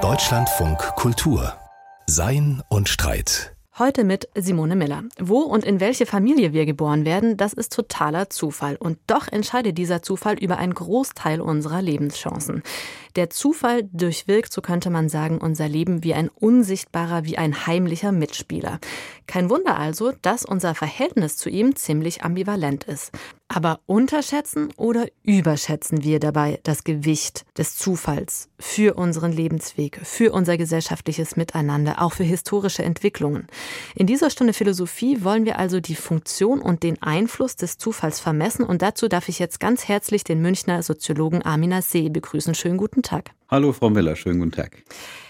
Deutschlandfunk Kultur Sein und Streit Heute mit Simone Miller. Wo und in welche Familie wir geboren werden, das ist totaler Zufall. Und doch entscheidet dieser Zufall über einen Großteil unserer Lebenschancen. Der Zufall durchwirkt, so könnte man sagen, unser Leben wie ein unsichtbarer, wie ein heimlicher Mitspieler. Kein Wunder also, dass unser Verhältnis zu ihm ziemlich ambivalent ist. Aber unterschätzen oder überschätzen wir dabei das Gewicht des Zufalls für unseren Lebensweg, für unser gesellschaftliches Miteinander, auch für historische Entwicklungen? In dieser Stunde Philosophie wollen wir also die Funktion und den Einfluss des Zufalls vermessen und dazu darf ich jetzt ganz herzlich den Münchner Soziologen Amina See begrüßen. Schönen guten Tag. Hallo Frau Miller, schönen guten Tag.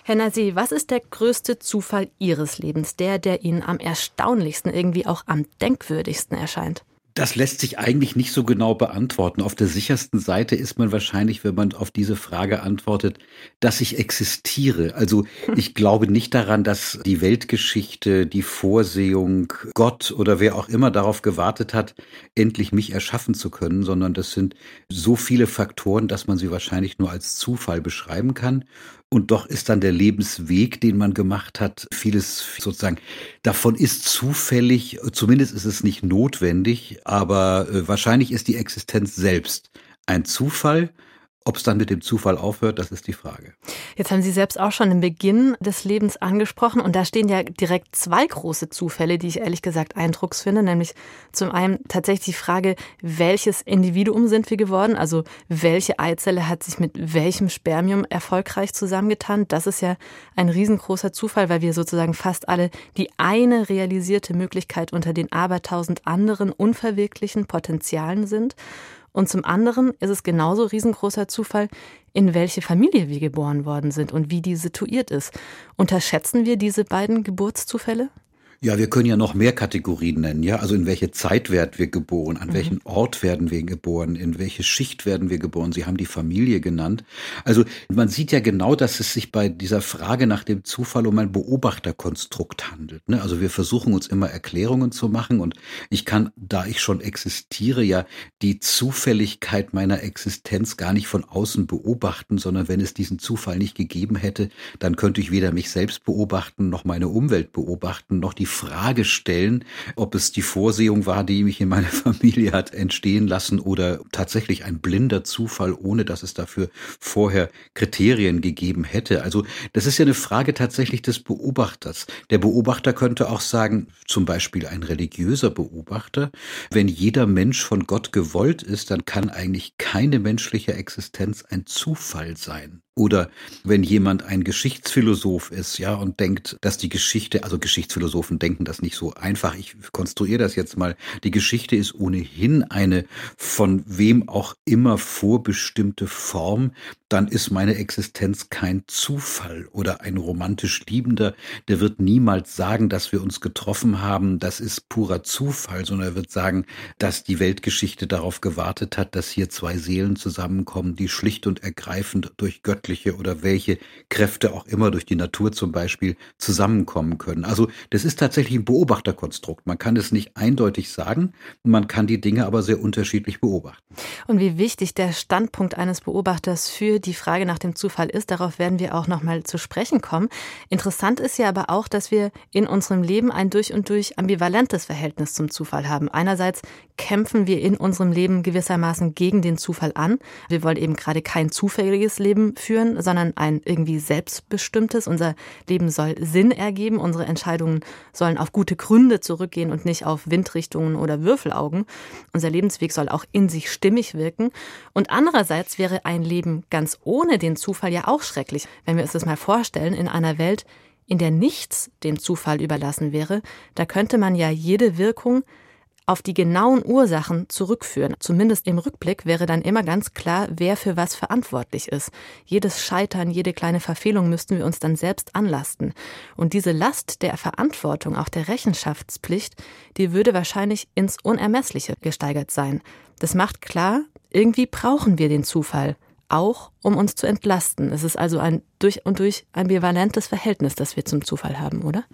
Herr Nasi, was ist der größte Zufall Ihres Lebens, der, der Ihnen am erstaunlichsten, irgendwie auch am denkwürdigsten erscheint? Das lässt sich eigentlich nicht so genau beantworten. Auf der sichersten Seite ist man wahrscheinlich, wenn man auf diese Frage antwortet, dass ich existiere. Also ich glaube nicht daran, dass die Weltgeschichte, die Vorsehung, Gott oder wer auch immer darauf gewartet hat, endlich mich erschaffen zu können, sondern das sind so viele Faktoren, dass man sie wahrscheinlich nur als Zufall beschreiben kann. Und doch ist dann der Lebensweg, den man gemacht hat, vieles sozusagen davon ist zufällig, zumindest ist es nicht notwendig, aber äh, wahrscheinlich ist die Existenz selbst ein Zufall ob es dann mit dem Zufall aufhört, das ist die Frage. Jetzt haben Sie selbst auch schon den Beginn des Lebens angesprochen und da stehen ja direkt zwei große Zufälle, die ich ehrlich gesagt eindrucks finde, nämlich zum einen tatsächlich die Frage, welches Individuum sind wir geworden, also welche Eizelle hat sich mit welchem Spermium erfolgreich zusammengetan. Das ist ja ein riesengroßer Zufall, weil wir sozusagen fast alle die eine realisierte Möglichkeit unter den abertausend anderen unverwirklichen Potenzialen sind. Und zum anderen ist es genauso riesengroßer Zufall, in welche Familie wir geboren worden sind und wie die situiert ist. Unterschätzen wir diese beiden Geburtszufälle? Ja, wir können ja noch mehr Kategorien nennen, ja. Also in welche Zeit werden wir geboren, an mhm. welchen Ort werden wir geboren, in welche Schicht werden wir geboren. Sie haben die Familie genannt. Also man sieht ja genau, dass es sich bei dieser Frage nach dem Zufall um ein Beobachterkonstrukt handelt. Ne? Also wir versuchen uns immer Erklärungen zu machen und ich kann, da ich schon existiere, ja die Zufälligkeit meiner Existenz gar nicht von außen beobachten, sondern wenn es diesen Zufall nicht gegeben hätte, dann könnte ich weder mich selbst beobachten, noch meine Umwelt beobachten, noch die Frage stellen, ob es die Vorsehung war, die mich in meiner Familie hat entstehen lassen oder tatsächlich ein blinder Zufall, ohne dass es dafür vorher Kriterien gegeben hätte. Also das ist ja eine Frage tatsächlich des Beobachters. Der Beobachter könnte auch sagen, zum Beispiel ein religiöser Beobachter, wenn jeder Mensch von Gott gewollt ist, dann kann eigentlich keine menschliche Existenz ein Zufall sein. Oder wenn jemand ein Geschichtsphilosoph ist, ja, und denkt, dass die Geschichte, also Geschichtsphilosophen denken das nicht so einfach. Ich konstruiere das jetzt mal. Die Geschichte ist ohnehin eine von wem auch immer vorbestimmte Form. Dann ist meine Existenz kein Zufall oder ein romantisch Liebender, der wird niemals sagen, dass wir uns getroffen haben. Das ist purer Zufall, sondern er wird sagen, dass die Weltgeschichte darauf gewartet hat, dass hier zwei Seelen zusammenkommen, die schlicht und ergreifend durch göttliche oder welche Kräfte auch immer durch die Natur zum Beispiel zusammenkommen können. Also das ist tatsächlich ein Beobachterkonstrukt. Man kann es nicht eindeutig sagen, man kann die Dinge aber sehr unterschiedlich beobachten. Und wie wichtig der Standpunkt eines Beobachters für die Frage nach dem Zufall ist, darauf werden wir auch noch mal zu sprechen kommen. Interessant ist ja aber auch, dass wir in unserem Leben ein durch und durch ambivalentes Verhältnis zum Zufall haben. Einerseits kämpfen wir in unserem Leben gewissermaßen gegen den Zufall an. Wir wollen eben gerade kein zufälliges Leben führen, sondern ein irgendwie selbstbestimmtes. Unser Leben soll Sinn ergeben. Unsere Entscheidungen sollen auf gute Gründe zurückgehen und nicht auf Windrichtungen oder Würfelaugen. Unser Lebensweg soll auch in sich stimmig wirken. Und andererseits wäre ein Leben ganz ohne den Zufall ja auch schrecklich. Wenn wir uns das mal vorstellen, in einer Welt, in der nichts dem Zufall überlassen wäre, da könnte man ja jede Wirkung auf die genauen Ursachen zurückführen. Zumindest im Rückblick wäre dann immer ganz klar, wer für was verantwortlich ist. Jedes Scheitern, jede kleine Verfehlung müssten wir uns dann selbst anlasten. Und diese Last der Verantwortung, auch der Rechenschaftspflicht, die würde wahrscheinlich ins Unermessliche gesteigert sein. Das macht klar, irgendwie brauchen wir den Zufall, auch um uns zu entlasten. Es ist also ein durch und durch ambivalentes Verhältnis, das wir zum Zufall haben, oder?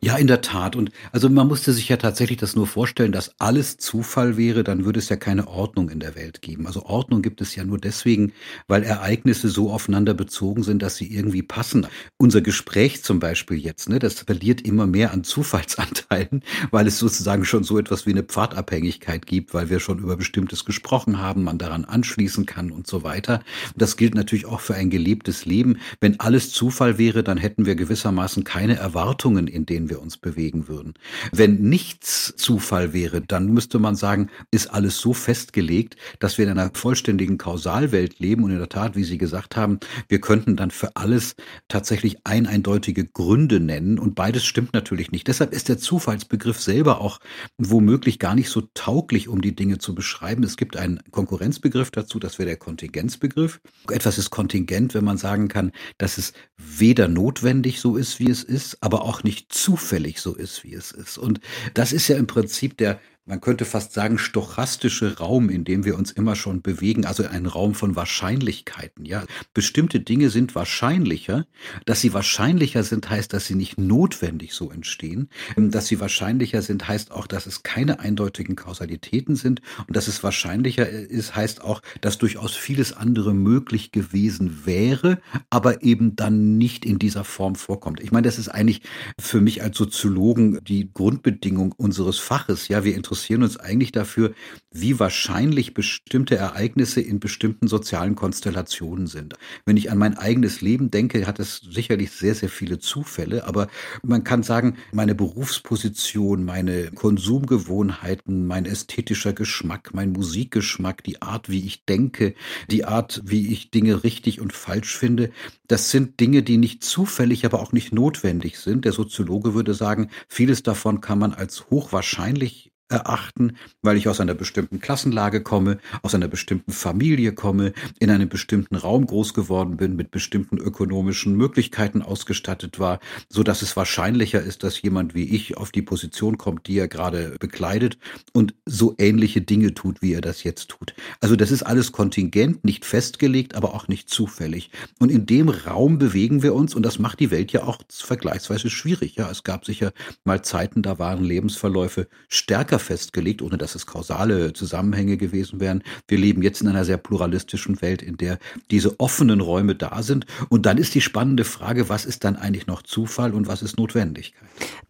Ja, in der Tat. Und also man musste sich ja tatsächlich das nur vorstellen, dass alles Zufall wäre, dann würde es ja keine Ordnung in der Welt geben. Also Ordnung gibt es ja nur deswegen, weil Ereignisse so aufeinander bezogen sind, dass sie irgendwie passen. Unser Gespräch zum Beispiel jetzt, ne, das verliert immer mehr an Zufallsanteilen, weil es sozusagen schon so etwas wie eine Pfadabhängigkeit gibt, weil wir schon über bestimmtes gesprochen haben, man daran anschließen kann und so weiter. Das gilt natürlich auch für ein gelebtes Leben. Wenn alles Zufall wäre, dann hätten wir gewissermaßen keine Erwartungen in denen wir uns bewegen würden. Wenn nichts Zufall wäre, dann müsste man sagen, ist alles so festgelegt, dass wir in einer vollständigen Kausalwelt leben und in der Tat, wie Sie gesagt haben, wir könnten dann für alles tatsächlich eineindeutige Gründe nennen und beides stimmt natürlich nicht. Deshalb ist der Zufallsbegriff selber auch womöglich gar nicht so tauglich, um die Dinge zu beschreiben. Es gibt einen Konkurrenzbegriff dazu, das wäre der Kontingenzbegriff. Etwas ist kontingent, wenn man sagen kann, dass es weder notwendig so ist, wie es ist, aber auch nicht zufällig so ist, wie es ist. Und das ist ja im Prinzip der man könnte fast sagen, stochastische Raum, in dem wir uns immer schon bewegen, also ein Raum von Wahrscheinlichkeiten. Ja, bestimmte Dinge sind wahrscheinlicher. Dass sie wahrscheinlicher sind, heißt, dass sie nicht notwendig so entstehen. Dass sie wahrscheinlicher sind, heißt auch, dass es keine eindeutigen Kausalitäten sind. Und dass es wahrscheinlicher ist, heißt auch, dass durchaus vieles andere möglich gewesen wäre, aber eben dann nicht in dieser Form vorkommt. Ich meine, das ist eigentlich für mich als Soziologen die Grundbedingung unseres Faches. Ja, wir interessieren interessieren uns eigentlich dafür, wie wahrscheinlich bestimmte Ereignisse in bestimmten sozialen Konstellationen sind. Wenn ich an mein eigenes Leben denke, hat es sicherlich sehr, sehr viele Zufälle, aber man kann sagen, meine Berufsposition, meine Konsumgewohnheiten, mein ästhetischer Geschmack, mein Musikgeschmack, die Art, wie ich denke, die Art, wie ich Dinge richtig und falsch finde, das sind Dinge, die nicht zufällig, aber auch nicht notwendig sind. Der Soziologe würde sagen, vieles davon kann man als hochwahrscheinlich erachten, weil ich aus einer bestimmten Klassenlage komme, aus einer bestimmten Familie komme, in einem bestimmten Raum groß geworden bin, mit bestimmten ökonomischen Möglichkeiten ausgestattet war, so dass es wahrscheinlicher ist, dass jemand wie ich auf die Position kommt, die er gerade bekleidet und so ähnliche Dinge tut, wie er das jetzt tut. Also das ist alles kontingent, nicht festgelegt, aber auch nicht zufällig. Und in dem Raum bewegen wir uns und das macht die Welt ja auch vergleichsweise schwierig. Ja, es gab sicher mal Zeiten, da waren Lebensverläufe stärker festgelegt, ohne dass es kausale Zusammenhänge gewesen wären. Wir leben jetzt in einer sehr pluralistischen Welt, in der diese offenen Räume da sind. Und dann ist die spannende Frage, was ist dann eigentlich noch Zufall und was ist Notwendigkeit?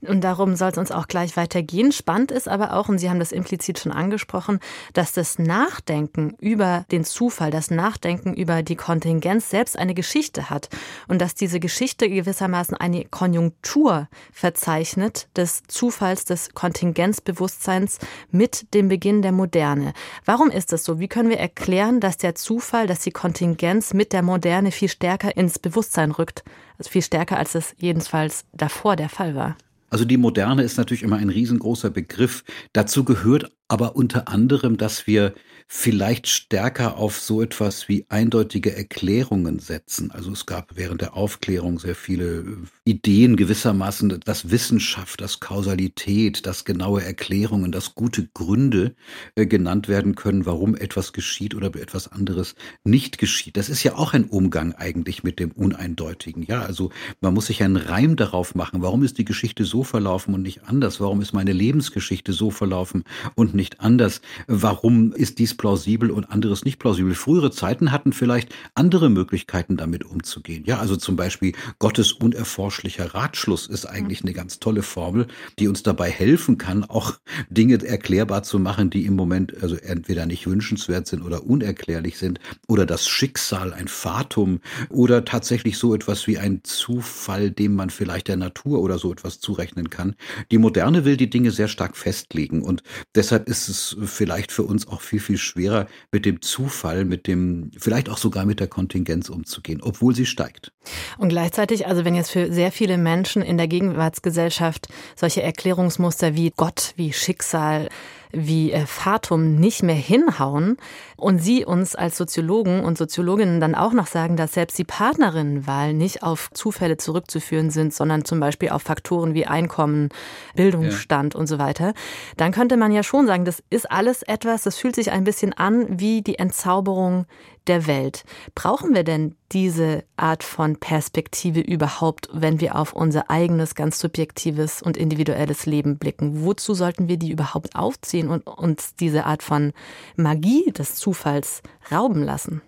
Und darum soll es uns auch gleich weitergehen. Spannend ist aber auch, und Sie haben das implizit schon angesprochen, dass das Nachdenken über den Zufall, das Nachdenken über die Kontingenz selbst eine Geschichte hat. Und dass diese Geschichte gewissermaßen eine Konjunktur verzeichnet des Zufalls, des Kontingenzbewusstseins Kontingenz mit dem Beginn der Moderne. Warum ist das so? Wie können wir erklären, dass der Zufall, dass die Kontingenz mit der Moderne viel stärker ins Bewusstsein rückt? Also viel stärker, als es jedenfalls davor der Fall war. Also die Moderne ist natürlich immer ein riesengroßer Begriff. Dazu gehört aber unter anderem, dass wir vielleicht stärker auf so etwas wie eindeutige Erklärungen setzen. Also es gab während der Aufklärung sehr viele äh, Ideen gewissermaßen, dass Wissenschaft, dass Kausalität, dass genaue Erklärungen, dass gute Gründe äh, genannt werden können, warum etwas geschieht oder etwas anderes nicht geschieht. Das ist ja auch ein Umgang eigentlich mit dem Uneindeutigen. Ja, also man muss sich einen Reim darauf machen. Warum ist die Geschichte so verlaufen und nicht anders? Warum ist meine Lebensgeschichte so verlaufen und nicht anders? Warum ist dies plausibel und anderes nicht plausibel. Frühere Zeiten hatten vielleicht andere Möglichkeiten, damit umzugehen. Ja, also zum Beispiel Gottes unerforschlicher Ratschluss ist eigentlich eine ganz tolle Formel, die uns dabei helfen kann, auch Dinge erklärbar zu machen, die im Moment also entweder nicht wünschenswert sind oder unerklärlich sind. Oder das Schicksal, ein Fatum oder tatsächlich so etwas wie ein Zufall, dem man vielleicht der Natur oder so etwas zurechnen kann. Die Moderne will die Dinge sehr stark festlegen und deshalb ist es vielleicht für uns auch viel, viel schwerer, mit dem Zufall, mit dem, vielleicht auch sogar mit der Kontingenz umzugehen, obwohl sie steigt. Und gleichzeitig, also wenn jetzt für sehr viele Menschen in der Gegenwartsgesellschaft solche Erklärungsmuster wie Gott, wie Schicksal, wie äh, Fatum nicht mehr hinhauen und Sie uns als Soziologen und Soziologinnen dann auch noch sagen, dass selbst die Partnerinnenwahl nicht auf Zufälle zurückzuführen sind, sondern zum Beispiel auf Faktoren wie Einkommen, Bildungsstand ja. und so weiter, dann könnte man ja schon sagen, das ist alles etwas, das fühlt sich ein bisschen an wie die Entzauberung der Welt. Brauchen wir denn diese Art von Perspektive überhaupt, wenn wir auf unser eigenes, ganz subjektives und individuelles Leben blicken? Wozu sollten wir die überhaupt aufziehen und uns diese Art von Magie des Zufalls rauben lassen?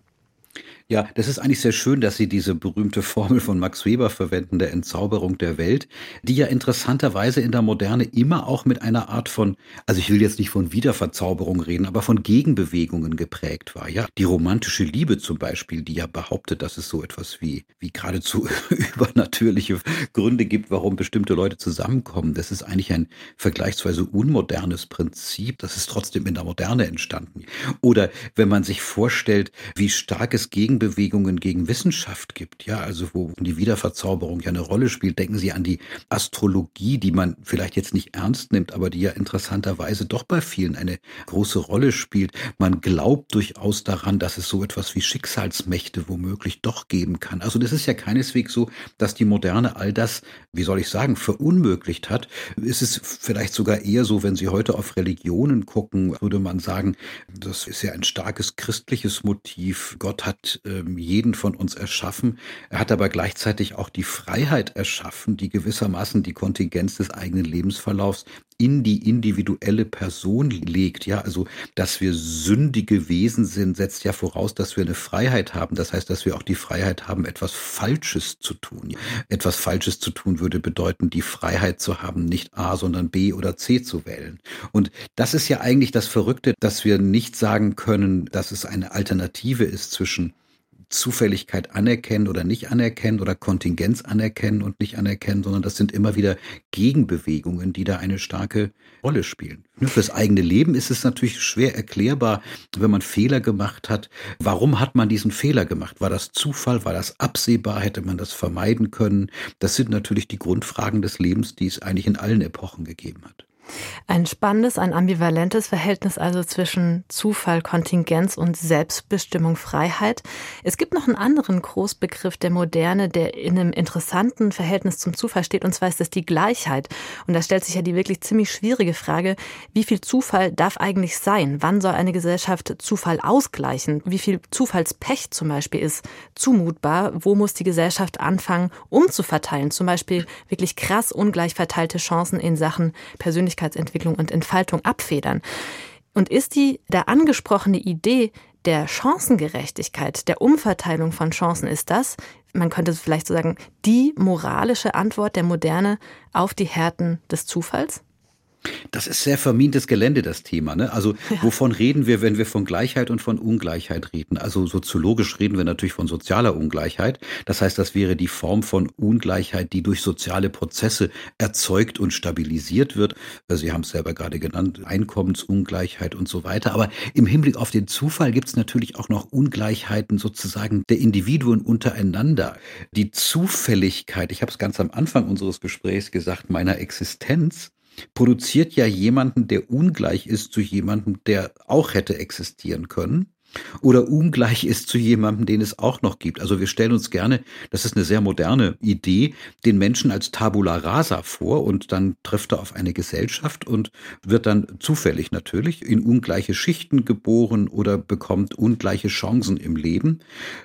Ja, das ist eigentlich sehr schön, dass Sie diese berühmte Formel von Max Weber verwenden, der Entzauberung der Welt, die ja interessanterweise in der Moderne immer auch mit einer Art von, also ich will jetzt nicht von Wiederverzauberung reden, aber von Gegenbewegungen geprägt war. Ja, die romantische Liebe zum Beispiel, die ja behauptet, dass es so etwas wie, wie geradezu übernatürliche Gründe gibt, warum bestimmte Leute zusammenkommen. Das ist eigentlich ein vergleichsweise unmodernes Prinzip. Das ist trotzdem in der Moderne entstanden. Oder wenn man sich vorstellt, wie stark es Gegenbewegungen Gegenbewegungen gegen Wissenschaft gibt, ja, also wo die Wiederverzauberung ja eine Rolle spielt. Denken Sie an die Astrologie, die man vielleicht jetzt nicht ernst nimmt, aber die ja interessanterweise doch bei vielen eine große Rolle spielt. Man glaubt durchaus daran, dass es so etwas wie Schicksalsmächte womöglich doch geben kann. Also das ist ja keineswegs so, dass die Moderne all das, wie soll ich sagen, verunmöglicht hat. Ist es vielleicht sogar eher so, wenn Sie heute auf Religionen gucken, würde man sagen, das ist ja ein starkes christliches Motiv. Gott hat ähm, jeden von uns erschaffen. Er hat aber gleichzeitig auch die Freiheit erschaffen, die gewissermaßen die Kontingenz des eigenen Lebensverlaufs in die individuelle Person legt. Ja, also, dass wir sündige Wesen sind, setzt ja voraus, dass wir eine Freiheit haben. Das heißt, dass wir auch die Freiheit haben, etwas Falsches zu tun. Etwas Falsches zu tun würde bedeuten, die Freiheit zu haben, nicht A, sondern B oder C zu wählen. Und das ist ja eigentlich das Verrückte, dass wir nicht sagen können, dass es eine Alternative ist zwischen Zufälligkeit anerkennen oder nicht anerkennen oder Kontingenz anerkennen und nicht anerkennen, sondern das sind immer wieder Gegenbewegungen, die da eine starke Rolle spielen. Fürs eigene Leben ist es natürlich schwer erklärbar, wenn man Fehler gemacht hat. Warum hat man diesen Fehler gemacht? War das Zufall? War das absehbar? Hätte man das vermeiden können? Das sind natürlich die Grundfragen des Lebens, die es eigentlich in allen Epochen gegeben hat. Ein spannendes, ein ambivalentes Verhältnis also zwischen Zufall, Kontingenz und Selbstbestimmung, Freiheit. Es gibt noch einen anderen Großbegriff der Moderne, der in einem interessanten Verhältnis zum Zufall steht, und zwar ist das die Gleichheit. Und da stellt sich ja die wirklich ziemlich schwierige Frage, wie viel Zufall darf eigentlich sein? Wann soll eine Gesellschaft Zufall ausgleichen? Wie viel Zufallspech zum Beispiel ist zumutbar? Wo muss die Gesellschaft anfangen, umzuverteilen? Zum Beispiel wirklich krass ungleich verteilte Chancen in Sachen persönlicher Persönlichkeitsentwicklung und Entfaltung abfedern. Und ist die da angesprochene Idee der Chancengerechtigkeit, der Umverteilung von Chancen, ist das, man könnte vielleicht so sagen, die moralische Antwort der Moderne auf die Härten des Zufalls? Das ist sehr vermintes Gelände, das Thema. Ne? Also ja. wovon reden wir, wenn wir von Gleichheit und von Ungleichheit reden? Also soziologisch reden wir natürlich von sozialer Ungleichheit. Das heißt, das wäre die Form von Ungleichheit, die durch soziale Prozesse erzeugt und stabilisiert wird. Sie haben es selber gerade genannt, Einkommensungleichheit und so weiter. Aber im Hinblick auf den Zufall gibt es natürlich auch noch Ungleichheiten sozusagen der Individuen untereinander. Die Zufälligkeit, ich habe es ganz am Anfang unseres Gesprächs gesagt, meiner Existenz, produziert ja jemanden, der ungleich ist zu jemandem, der auch hätte existieren können oder ungleich ist zu jemandem, den es auch noch gibt. Also wir stellen uns gerne, das ist eine sehr moderne Idee, den Menschen als Tabula rasa vor und dann trifft er auf eine Gesellschaft und wird dann zufällig natürlich in ungleiche Schichten geboren oder bekommt ungleiche Chancen im Leben.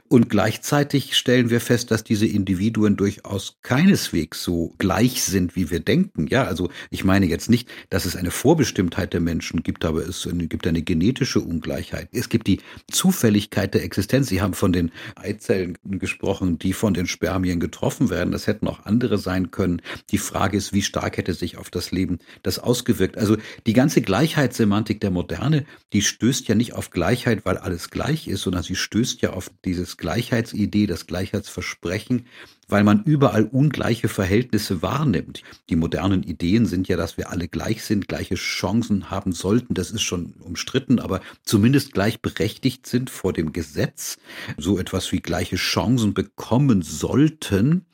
Und gleichzeitig stellen wir fest, dass diese Individuen durchaus keineswegs so gleich sind, wie wir denken. Ja, also ich meine jetzt nicht, dass es eine Vorbestimmtheit der Menschen gibt, aber es gibt eine genetische Ungleichheit. Es gibt die Zufälligkeit der Existenz. Sie haben von den Eizellen gesprochen, die von den Spermien getroffen werden. Das hätten auch andere sein können. Die Frage ist, wie stark hätte sich auf das Leben das ausgewirkt? Also die ganze Gleichheitssemantik der Moderne, die stößt ja nicht auf Gleichheit, weil alles gleich ist, sondern sie stößt ja auf dieses Gleichheitsidee, das Gleichheitsversprechen, weil man überall ungleiche Verhältnisse wahrnimmt. Die modernen Ideen sind ja, dass wir alle gleich sind, gleiche Chancen haben sollten. Das ist schon umstritten, aber zumindest gleichberechtigt sind vor dem Gesetz, so etwas wie gleiche Chancen bekommen sollten.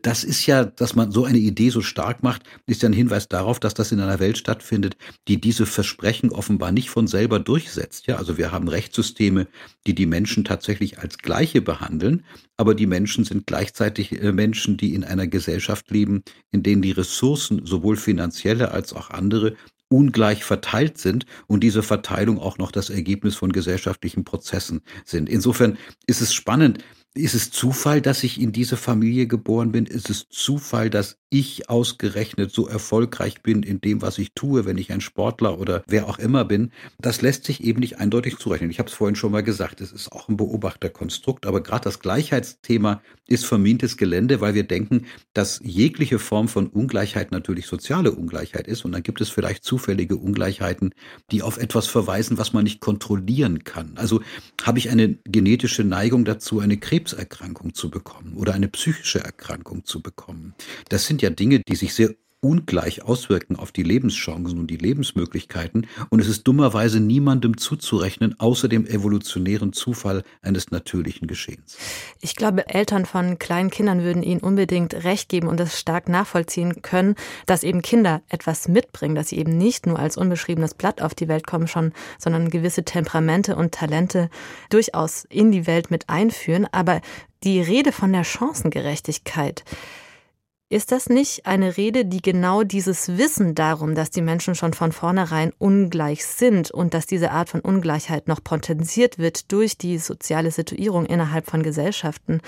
Das ist ja, dass man so eine Idee so stark macht, ist ja ein Hinweis darauf, dass das in einer Welt stattfindet, die diese Versprechen offenbar nicht von selber durchsetzt. Ja, also wir haben Rechtssysteme, die die Menschen tatsächlich als Gleiche behandeln, aber die Menschen sind gleichzeitig äh, Menschen, die in einer Gesellschaft leben, in denen die Ressourcen, sowohl finanzielle als auch andere, ungleich verteilt sind und diese Verteilung auch noch das Ergebnis von gesellschaftlichen Prozessen sind. Insofern ist es spannend, ist es Zufall, dass ich in diese Familie geboren bin? Ist es Zufall, dass ich ausgerechnet so erfolgreich bin in dem, was ich tue, wenn ich ein Sportler oder wer auch immer bin? Das lässt sich eben nicht eindeutig zurechnen. Ich habe es vorhin schon mal gesagt, es ist auch ein Beobachterkonstrukt, aber gerade das Gleichheitsthema ist vermintes Gelände, weil wir denken, dass jegliche Form von Ungleichheit natürlich soziale Ungleichheit ist und dann gibt es vielleicht zufällige Ungleichheiten, die auf etwas verweisen, was man nicht kontrollieren kann. Also habe ich eine genetische Neigung dazu, eine Krebs Krebserkrankung zu bekommen oder eine psychische Erkrankung zu bekommen. Das sind ja Dinge, die sich sehr ungleich auswirken auf die Lebenschancen und die Lebensmöglichkeiten. Und es ist dummerweise niemandem zuzurechnen, außer dem evolutionären Zufall eines natürlichen Geschehens. Ich glaube, Eltern von kleinen Kindern würden Ihnen unbedingt recht geben und es stark nachvollziehen können, dass eben Kinder etwas mitbringen, dass sie eben nicht nur als unbeschriebenes Blatt auf die Welt kommen schon, sondern gewisse Temperamente und Talente durchaus in die Welt mit einführen. Aber die Rede von der Chancengerechtigkeit, ist das nicht eine Rede, die genau dieses Wissen darum, dass die Menschen schon von vornherein ungleich sind und dass diese Art von Ungleichheit noch potenziert wird durch die soziale Situierung innerhalb von Gesellschaften,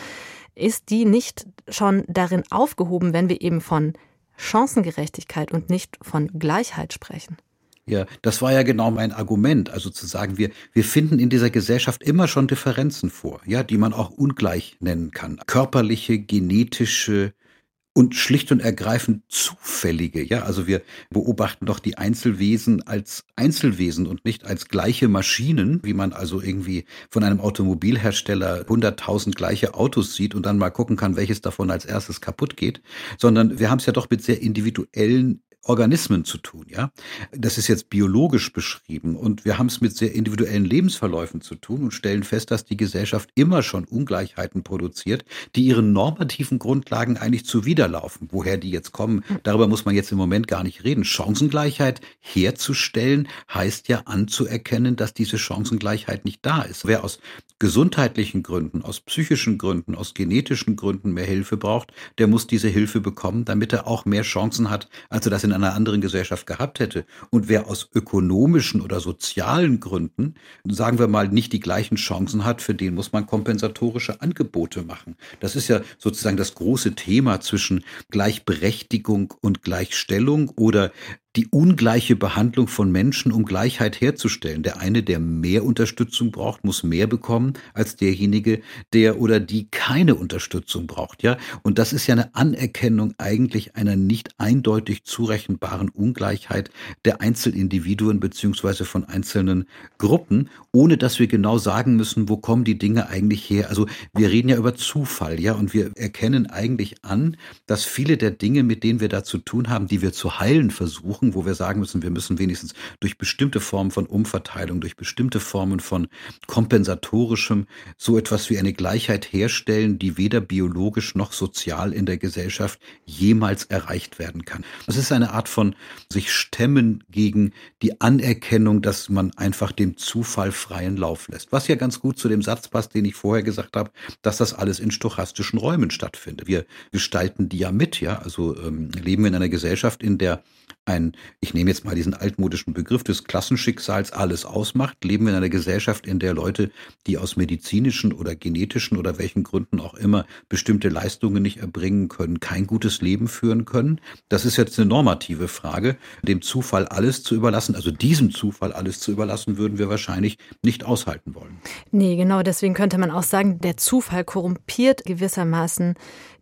ist die nicht schon darin aufgehoben, wenn wir eben von Chancengerechtigkeit und nicht von Gleichheit sprechen? Ja, das war ja genau mein Argument. Also zu sagen, wir, wir finden in dieser Gesellschaft immer schon Differenzen vor, ja, die man auch ungleich nennen kann. Körperliche, genetische, und schlicht und ergreifend zufällige. Ja, also wir beobachten doch die Einzelwesen als Einzelwesen und nicht als gleiche Maschinen, wie man also irgendwie von einem Automobilhersteller 100.000 gleiche Autos sieht und dann mal gucken kann, welches davon als erstes kaputt geht, sondern wir haben es ja doch mit sehr individuellen Organismen zu tun, ja. Das ist jetzt biologisch beschrieben und wir haben es mit sehr individuellen Lebensverläufen zu tun und stellen fest, dass die Gesellschaft immer schon Ungleichheiten produziert, die ihren normativen Grundlagen eigentlich zuwiderlaufen. Woher die jetzt kommen, darüber muss man jetzt im Moment gar nicht reden. Chancengleichheit herzustellen heißt ja anzuerkennen, dass diese Chancengleichheit nicht da ist. Wer aus gesundheitlichen Gründen, aus psychischen Gründen, aus genetischen Gründen mehr Hilfe braucht, der muss diese Hilfe bekommen, damit er auch mehr Chancen hat, als er das in einer anderen Gesellschaft gehabt hätte. Und wer aus ökonomischen oder sozialen Gründen, sagen wir mal, nicht die gleichen Chancen hat, für den muss man kompensatorische Angebote machen. Das ist ja sozusagen das große Thema zwischen Gleichberechtigung und Gleichstellung oder die ungleiche Behandlung von Menschen, um Gleichheit herzustellen. Der eine, der mehr Unterstützung braucht, muss mehr bekommen als derjenige, der oder die keine Unterstützung braucht. Ja, und das ist ja eine Anerkennung eigentlich einer nicht eindeutig zurechenbaren Ungleichheit der Einzelindividuen beziehungsweise von einzelnen Gruppen, ohne dass wir genau sagen müssen, wo kommen die Dinge eigentlich her. Also wir reden ja über Zufall, ja, und wir erkennen eigentlich an, dass viele der Dinge, mit denen wir da zu tun haben, die wir zu heilen versuchen, suchen, wo wir sagen müssen, wir müssen wenigstens durch bestimmte Formen von Umverteilung, durch bestimmte Formen von kompensatorischem so etwas wie eine Gleichheit herstellen, die weder biologisch noch sozial in der Gesellschaft jemals erreicht werden kann. Das ist eine Art von sich stemmen gegen die Anerkennung, dass man einfach dem Zufall freien Lauf lässt. Was ja ganz gut zu dem Satz passt, den ich vorher gesagt habe, dass das alles in stochastischen Räumen stattfindet. Wir gestalten die ja mit, ja. Also ähm, leben wir in einer Gesellschaft, in der ein, ich nehme jetzt mal diesen altmodischen Begriff des Klassenschicksals alles ausmacht, leben wir in einer Gesellschaft, in der Leute, die aus medizinischen oder genetischen oder welchen Gründen auch immer bestimmte Leistungen nicht erbringen können, kein gutes Leben führen können. Das ist jetzt eine normative Frage. Dem Zufall alles zu überlassen, also diesem Zufall alles zu überlassen, würden wir wahrscheinlich nicht aushalten wollen. Nee, genau, deswegen könnte man auch sagen, der Zufall korrumpiert gewissermaßen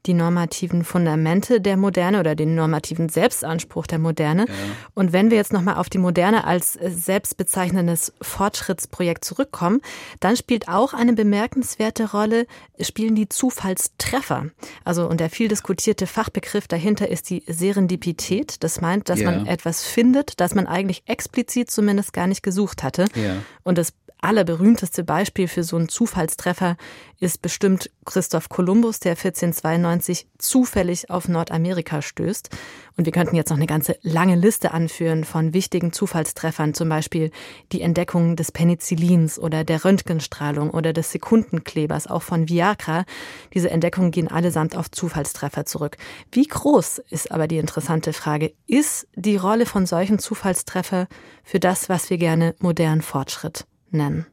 die normativen Fundamente der Moderne oder den normativen Selbstanspruch der Moderne. Ja. Und wenn wir jetzt nochmal auf die Moderne als selbstbezeichnendes Fortschrittsprojekt zurückkommen, dann spielt auch eine bemerkenswerte Rolle, spielen die Zufallstreffer. Also, und der viel diskutierte Fachbegriff dahinter ist die Serendipität. Das meint, dass ja. man etwas findet, das man eigentlich explizit zumindest gar nicht gesucht hatte. Ja. Und das allerberühmteste Beispiel für so einen Zufallstreffer ist bestimmt Christoph Kolumbus, der 1492 zufällig auf Nordamerika stößt. Und wir könnten jetzt noch eine ganze lange Liste anführen von wichtigen Zufallstreffern, zum Beispiel die Entdeckung des Penicillins oder der Röntgenstrahlung oder des Sekundenklebers, auch von Viagra. Diese Entdeckungen gehen allesamt auf Zufallstreffer zurück. Wie groß ist aber die interessante Frage, ist die Rolle von solchen Zufallstreffer für das, was wir gerne modernen Fortschritt nennen?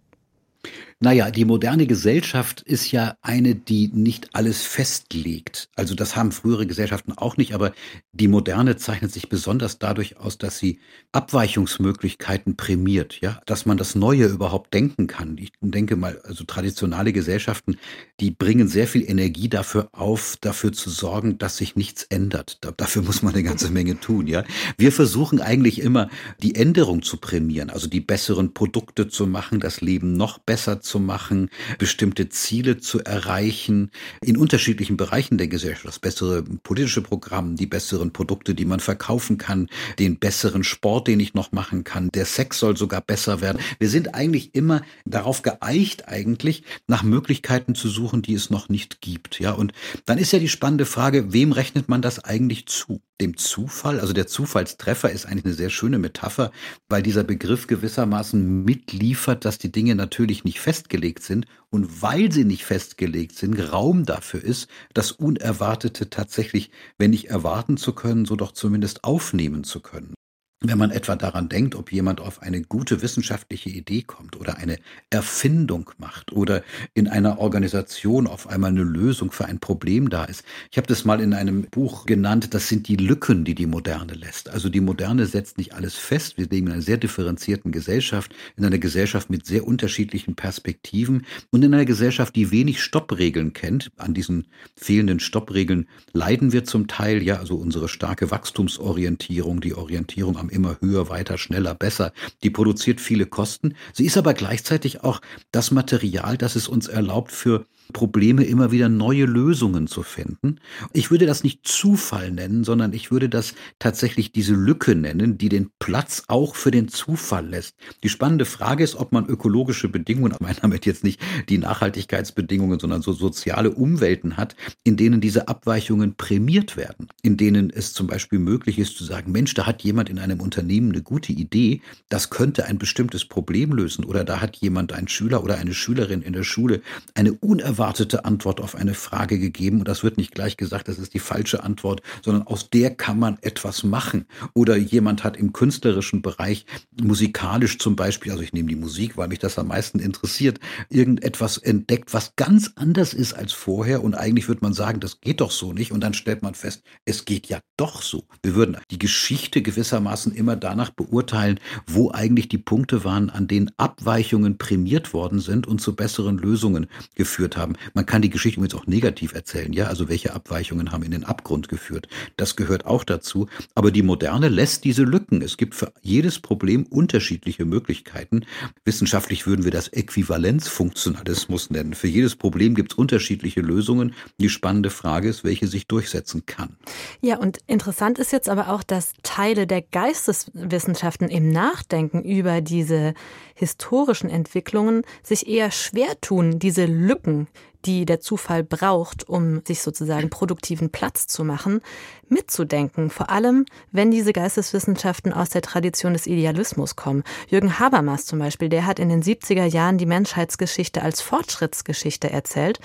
Naja, die moderne Gesellschaft ist ja eine, die nicht alles festlegt. Also das haben frühere Gesellschaften auch nicht, aber die moderne zeichnet sich besonders dadurch aus, dass sie Abweichungsmöglichkeiten prämiert, ja, dass man das Neue überhaupt denken kann. Ich denke mal, also traditionelle Gesellschaften, die bringen sehr viel Energie dafür auf, dafür zu sorgen, dass sich nichts ändert. dafür muss man eine ganze Menge tun, ja. Wir versuchen eigentlich immer, die Änderung zu prämieren, also die besseren Produkte zu machen, das Leben noch besser zu machen, bestimmte Ziele zu erreichen, in unterschiedlichen Bereichen der Gesellschaft. Das bessere politische Programm, die besseren Produkte, die man verkaufen kann, den besseren Sport, den ich noch machen kann. Der Sex soll sogar besser werden. Wir sind eigentlich immer darauf geeicht, eigentlich nach Möglichkeiten zu suchen, die es noch nicht gibt. Ja, und dann ist ja die spannende Frage, wem rechnet man das eigentlich zu? Dem Zufall? Also der Zufallstreffer ist eigentlich eine sehr schöne Metapher, weil dieser Begriff gewissermaßen mitliefert, dass die Dinge natürlich nicht fest festgelegt sind und weil sie nicht festgelegt sind, Raum dafür ist, das Unerwartete tatsächlich, wenn nicht erwarten zu können, so doch zumindest aufnehmen zu können. Wenn man etwa daran denkt, ob jemand auf eine gute wissenschaftliche Idee kommt oder eine Erfindung macht oder in einer Organisation auf einmal eine Lösung für ein Problem da ist. Ich habe das mal in einem Buch genannt, das sind die Lücken, die die Moderne lässt. Also die Moderne setzt nicht alles fest. Wir leben in einer sehr differenzierten Gesellschaft, in einer Gesellschaft mit sehr unterschiedlichen Perspektiven und in einer Gesellschaft, die wenig Stoppregeln kennt. An diesen fehlenden Stoppregeln leiden wir zum Teil, ja, also unsere starke Wachstumsorientierung, die Orientierung am immer höher, weiter, schneller, besser. Die produziert viele Kosten. Sie ist aber gleichzeitig auch das Material, das es uns erlaubt, für Probleme immer wieder neue Lösungen zu finden. Ich würde das nicht Zufall nennen, sondern ich würde das tatsächlich diese Lücke nennen, die den Platz auch für den Zufall lässt. Die spannende Frage ist, ob man ökologische Bedingungen, meine damit jetzt nicht die Nachhaltigkeitsbedingungen, sondern so soziale Umwelten hat, in denen diese Abweichungen prämiert werden, in denen es zum Beispiel möglich ist zu sagen, Mensch, da hat jemand in einem Unternehmen eine gute Idee, das könnte ein bestimmtes Problem lösen oder da hat jemand, ein Schüler oder eine Schülerin in der Schule eine unerwartete unerwartete Antwort auf eine Frage gegeben und das wird nicht gleich gesagt, das ist die falsche Antwort, sondern aus der kann man etwas machen. Oder jemand hat im künstlerischen Bereich musikalisch zum Beispiel, also ich nehme die Musik, weil mich das am meisten interessiert, irgendetwas entdeckt, was ganz anders ist als vorher und eigentlich würde man sagen, das geht doch so nicht und dann stellt man fest, es geht ja doch so. Wir würden die Geschichte gewissermaßen immer danach beurteilen, wo eigentlich die Punkte waren, an denen Abweichungen prämiert worden sind und zu besseren Lösungen geführt haben haben. Man kann die Geschichte übrigens auch negativ erzählen, ja, also welche Abweichungen haben in den Abgrund geführt. Das gehört auch dazu. Aber die Moderne lässt diese Lücken. Es gibt für jedes Problem unterschiedliche Möglichkeiten. Wissenschaftlich würden wir das Äquivalenzfunktionalismus nennen. Für jedes Problem gibt es unterschiedliche Lösungen. Die spannende Frage ist, welche sich durchsetzen kann. Ja, und interessant ist jetzt aber auch, dass Teile der Geisteswissenschaften im Nachdenken über diese historischen Entwicklungen sich eher schwer tun, diese Lücken, die der Zufall braucht, um sich sozusagen produktiven Platz zu machen, mitzudenken. Vor allem, wenn diese Geisteswissenschaften aus der Tradition des Idealismus kommen. Jürgen Habermas zum Beispiel, der hat in den 70er Jahren die Menschheitsgeschichte als Fortschrittsgeschichte erzählt.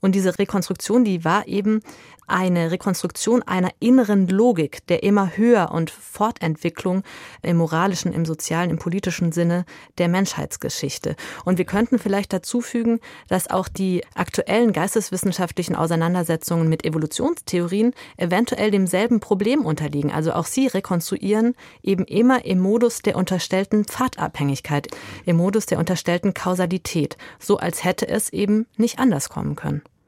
Und diese Rekonstruktion, die war eben eine Rekonstruktion einer inneren Logik der immer höher und Fortentwicklung im moralischen, im sozialen, im politischen Sinne der Menschheitsgeschichte. Und wir könnten vielleicht dazu fügen, dass auch die aktuellen geisteswissenschaftlichen Auseinandersetzungen mit Evolutionstheorien eventuell demselben Problem unterliegen. Also auch sie rekonstruieren eben immer im Modus der unterstellten Pfadabhängigkeit, im Modus der unterstellten Kausalität, so als hätte es eben nicht anders kommen können.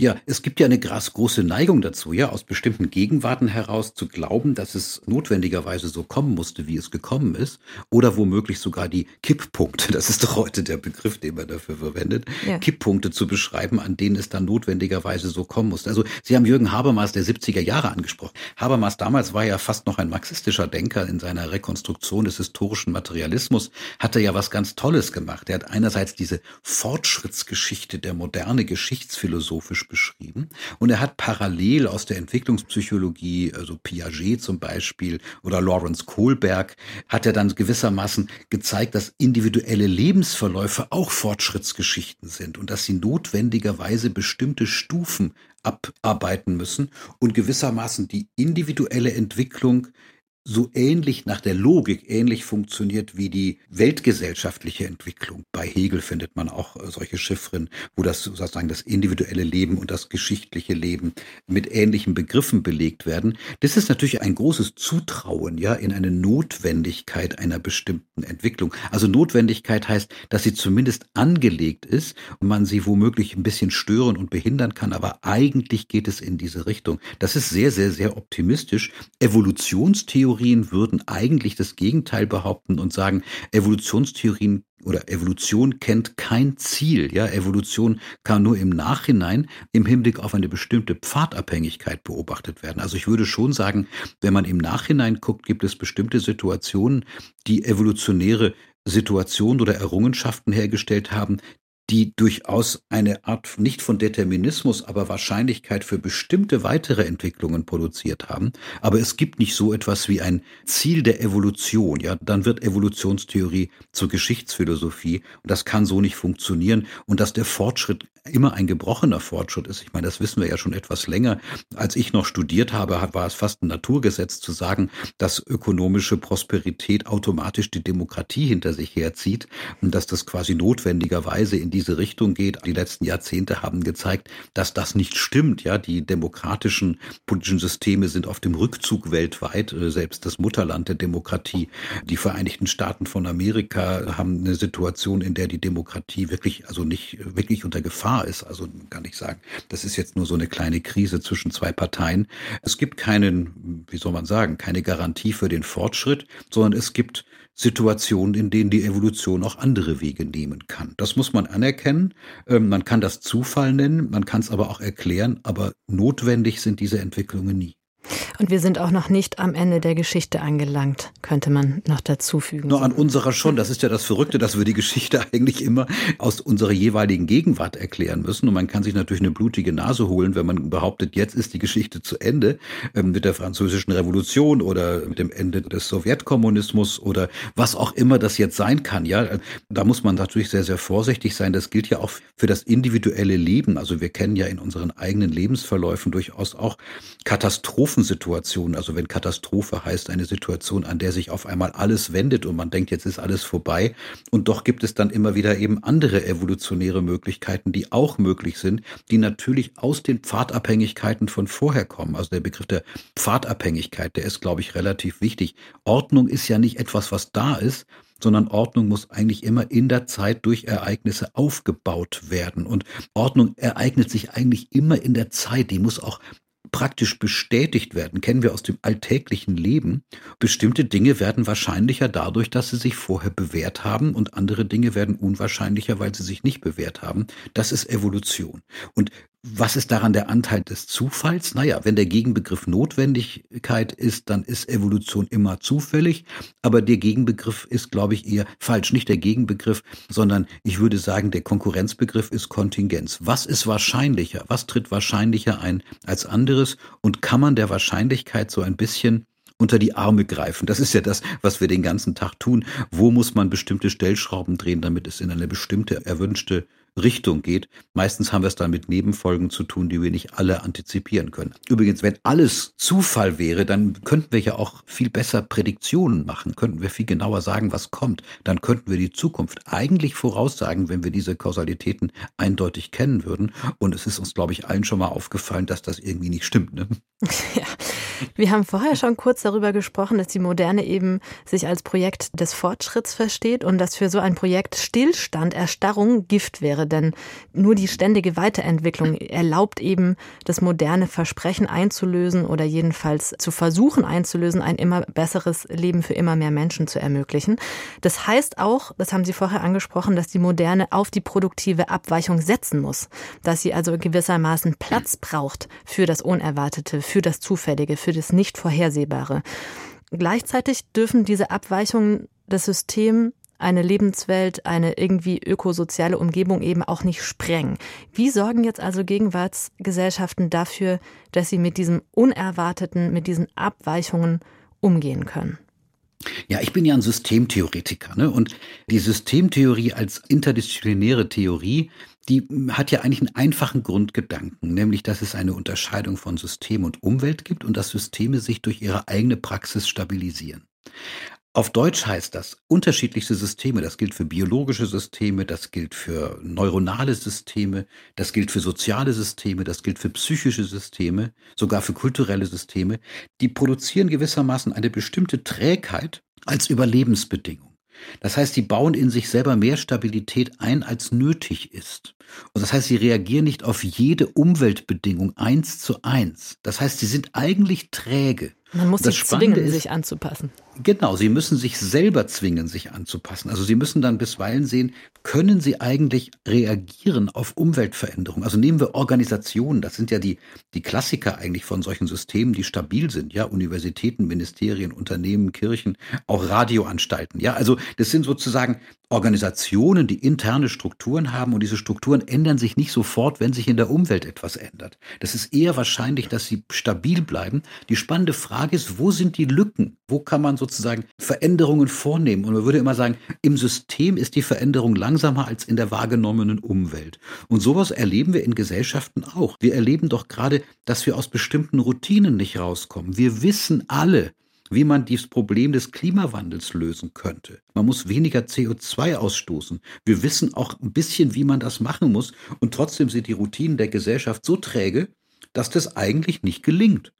Ja, es gibt ja eine große Neigung dazu, ja, aus bestimmten Gegenwarten heraus zu glauben, dass es notwendigerweise so kommen musste, wie es gekommen ist, oder womöglich sogar die Kipppunkte, das ist doch heute der Begriff, den man dafür verwendet, ja. Kipppunkte zu beschreiben, an denen es dann notwendigerweise so kommen musste. Also Sie haben Jürgen Habermas der 70er Jahre angesprochen. Habermas damals war ja fast noch ein marxistischer Denker in seiner Rekonstruktion des historischen Materialismus, hatte ja was ganz Tolles gemacht. Er hat einerseits diese Fortschrittsgeschichte der moderne geschichtsphilosophisch beschrieben. Und er hat parallel aus der Entwicklungspsychologie, also Piaget zum Beispiel oder Lawrence Kohlberg, hat er dann gewissermaßen gezeigt, dass individuelle Lebensverläufe auch Fortschrittsgeschichten sind und dass sie notwendigerweise bestimmte Stufen abarbeiten müssen und gewissermaßen die individuelle Entwicklung so ähnlich nach der Logik ähnlich funktioniert wie die weltgesellschaftliche Entwicklung. Bei Hegel findet man auch äh, solche Chiffren, wo das sozusagen das individuelle Leben und das geschichtliche Leben mit ähnlichen Begriffen belegt werden. Das ist natürlich ein großes Zutrauen, ja, in eine Notwendigkeit einer bestimmten Entwicklung. Also Notwendigkeit heißt, dass sie zumindest angelegt ist und man sie womöglich ein bisschen stören und behindern kann, aber eigentlich geht es in diese Richtung. Das ist sehr, sehr, sehr optimistisch. Evolutionstheorie Evolutionstheorien würden eigentlich das Gegenteil behaupten und sagen, Evolutionstheorien oder Evolution kennt kein Ziel. Ja, Evolution kann nur im Nachhinein im Hinblick auf eine bestimmte Pfadabhängigkeit beobachtet werden. Also ich würde schon sagen, wenn man im Nachhinein guckt, gibt es bestimmte Situationen, die evolutionäre Situationen oder Errungenschaften hergestellt haben, die durchaus eine Art nicht von Determinismus, aber Wahrscheinlichkeit für bestimmte weitere Entwicklungen produziert haben. Aber es gibt nicht so etwas wie ein Ziel der Evolution. Ja, dann wird Evolutionstheorie zur Geschichtsphilosophie und das kann so nicht funktionieren. Und dass der Fortschritt immer ein gebrochener Fortschritt ist, ich meine, das wissen wir ja schon etwas länger. Als ich noch studiert habe, war es fast ein Naturgesetz zu sagen, dass ökonomische Prosperität automatisch die Demokratie hinter sich herzieht und dass das quasi notwendigerweise in die diese Richtung geht. Die letzten Jahrzehnte haben gezeigt, dass das nicht stimmt. Ja, die demokratischen politischen Systeme sind auf dem Rückzug weltweit. Äh, selbst das Mutterland der Demokratie, die Vereinigten Staaten von Amerika, haben eine Situation, in der die Demokratie wirklich, also nicht wirklich unter Gefahr ist. Also kann ich sagen, das ist jetzt nur so eine kleine Krise zwischen zwei Parteien. Es gibt keinen, wie soll man sagen, keine Garantie für den Fortschritt, sondern es gibt Situationen, in denen die Evolution auch andere Wege nehmen kann. Das muss man anerkennen. Ähm, man kann das Zufall nennen, man kann es aber auch erklären, aber notwendig sind diese Entwicklungen nie. Und wir sind auch noch nicht am Ende der Geschichte angelangt, könnte man noch dazu fügen. Nur an unserer schon. Das ist ja das Verrückte, dass wir die Geschichte eigentlich immer aus unserer jeweiligen Gegenwart erklären müssen. Und man kann sich natürlich eine blutige Nase holen, wenn man behauptet, jetzt ist die Geschichte zu Ende ähm, mit der französischen Revolution oder mit dem Ende des Sowjetkommunismus oder was auch immer das jetzt sein kann. Ja, da muss man natürlich sehr, sehr vorsichtig sein. Das gilt ja auch für das individuelle Leben. Also wir kennen ja in unseren eigenen Lebensverläufen durchaus auch Katastrophen Katastrophensituation, also wenn Katastrophe heißt eine Situation, an der sich auf einmal alles wendet und man denkt, jetzt ist alles vorbei. Und doch gibt es dann immer wieder eben andere evolutionäre Möglichkeiten, die auch möglich sind, die natürlich aus den Pfadabhängigkeiten von vorher kommen. Also der Begriff der Pfadabhängigkeit, der ist, glaube ich, relativ wichtig. Ordnung ist ja nicht etwas, was da ist, sondern Ordnung muss eigentlich immer in der Zeit durch Ereignisse aufgebaut werden. Und Ordnung ereignet sich eigentlich immer in der Zeit. Die muss auch praktisch bestätigt werden, kennen wir aus dem alltäglichen Leben. Bestimmte Dinge werden wahrscheinlicher dadurch, dass sie sich vorher bewährt haben und andere Dinge werden unwahrscheinlicher, weil sie sich nicht bewährt haben. Das ist Evolution. Und was ist daran der Anteil des Zufalls? Naja, wenn der Gegenbegriff Notwendigkeit ist, dann ist Evolution immer zufällig. Aber der Gegenbegriff ist, glaube ich, eher falsch. Nicht der Gegenbegriff, sondern ich würde sagen, der Konkurrenzbegriff ist Kontingenz. Was ist wahrscheinlicher? Was tritt wahrscheinlicher ein als anderes? Und kann man der Wahrscheinlichkeit so ein bisschen unter die Arme greifen. Das ist ja das, was wir den ganzen Tag tun. Wo muss man bestimmte Stellschrauben drehen, damit es in eine bestimmte erwünschte Richtung geht. Meistens haben wir es dann mit Nebenfolgen zu tun, die wir nicht alle antizipieren können. Übrigens, wenn alles Zufall wäre, dann könnten wir ja auch viel besser Prädiktionen machen, könnten wir viel genauer sagen, was kommt. Dann könnten wir die Zukunft eigentlich voraussagen, wenn wir diese Kausalitäten eindeutig kennen würden. Und es ist uns, glaube ich, allen schon mal aufgefallen, dass das irgendwie nicht stimmt. Ne? Ja. Wir haben vorher schon kurz darüber gesprochen, dass die Moderne eben sich als Projekt des Fortschritts versteht und dass für so ein Projekt Stillstand, Erstarrung Gift wäre. Denn nur die ständige Weiterentwicklung erlaubt eben, das moderne Versprechen einzulösen oder jedenfalls zu versuchen einzulösen, ein immer besseres Leben für immer mehr Menschen zu ermöglichen. Das heißt auch, das haben Sie vorher angesprochen, dass die Moderne auf die produktive Abweichung setzen muss, dass sie also gewissermaßen Platz braucht für das Unerwartete, für das Zufällige, für das nicht Vorhersehbare. Gleichzeitig dürfen diese Abweichungen das System eine Lebenswelt, eine irgendwie ökosoziale Umgebung eben auch nicht sprengen. Wie sorgen jetzt also Gegenwartsgesellschaften dafür, dass sie mit diesem Unerwarteten, mit diesen Abweichungen umgehen können? Ja, ich bin ja ein Systemtheoretiker, ne? Und die Systemtheorie als interdisziplinäre Theorie, die hat ja eigentlich einen einfachen Grundgedanken, nämlich, dass es eine Unterscheidung von System und Umwelt gibt und dass Systeme sich durch ihre eigene Praxis stabilisieren. Auf Deutsch heißt das unterschiedlichste Systeme. Das gilt für biologische Systeme, das gilt für neuronale Systeme, das gilt für soziale Systeme, das gilt für psychische Systeme, sogar für kulturelle Systeme. Die produzieren gewissermaßen eine bestimmte Trägheit als Überlebensbedingung. Das heißt, sie bauen in sich selber mehr Stabilität ein, als nötig ist. Und das heißt, sie reagieren nicht auf jede Umweltbedingung eins zu eins. Das heißt, sie sind eigentlich träge. Man muss sich zwingen, ist, sich anzupassen. Genau, sie müssen sich selber zwingen, sich anzupassen. Also sie müssen dann bisweilen sehen, können sie eigentlich reagieren auf Umweltveränderungen? Also nehmen wir Organisationen, das sind ja die, die Klassiker eigentlich von solchen Systemen, die stabil sind, ja, Universitäten, Ministerien, Unternehmen, Kirchen, auch Radioanstalten, ja, also das sind sozusagen Organisationen, die interne Strukturen haben und diese Strukturen ändern sich nicht sofort, wenn sich in der Umwelt etwas ändert. Das ist eher wahrscheinlich, dass sie stabil bleiben. Die spannende Frage ist, wo sind die Lücken? Wo kann man sozusagen Veränderungen vornehmen? Und man würde immer sagen, im System ist die Veränderung langsamer als in der wahrgenommenen Umwelt. Und sowas erleben wir in Gesellschaften auch. Wir erleben doch gerade, dass wir aus bestimmten Routinen nicht rauskommen. Wir wissen alle, wie man dieses Problem des Klimawandels lösen könnte. Man muss weniger CO2 ausstoßen. Wir wissen auch ein bisschen, wie man das machen muss. Und trotzdem sind die Routinen der Gesellschaft so träge, dass das eigentlich nicht gelingt.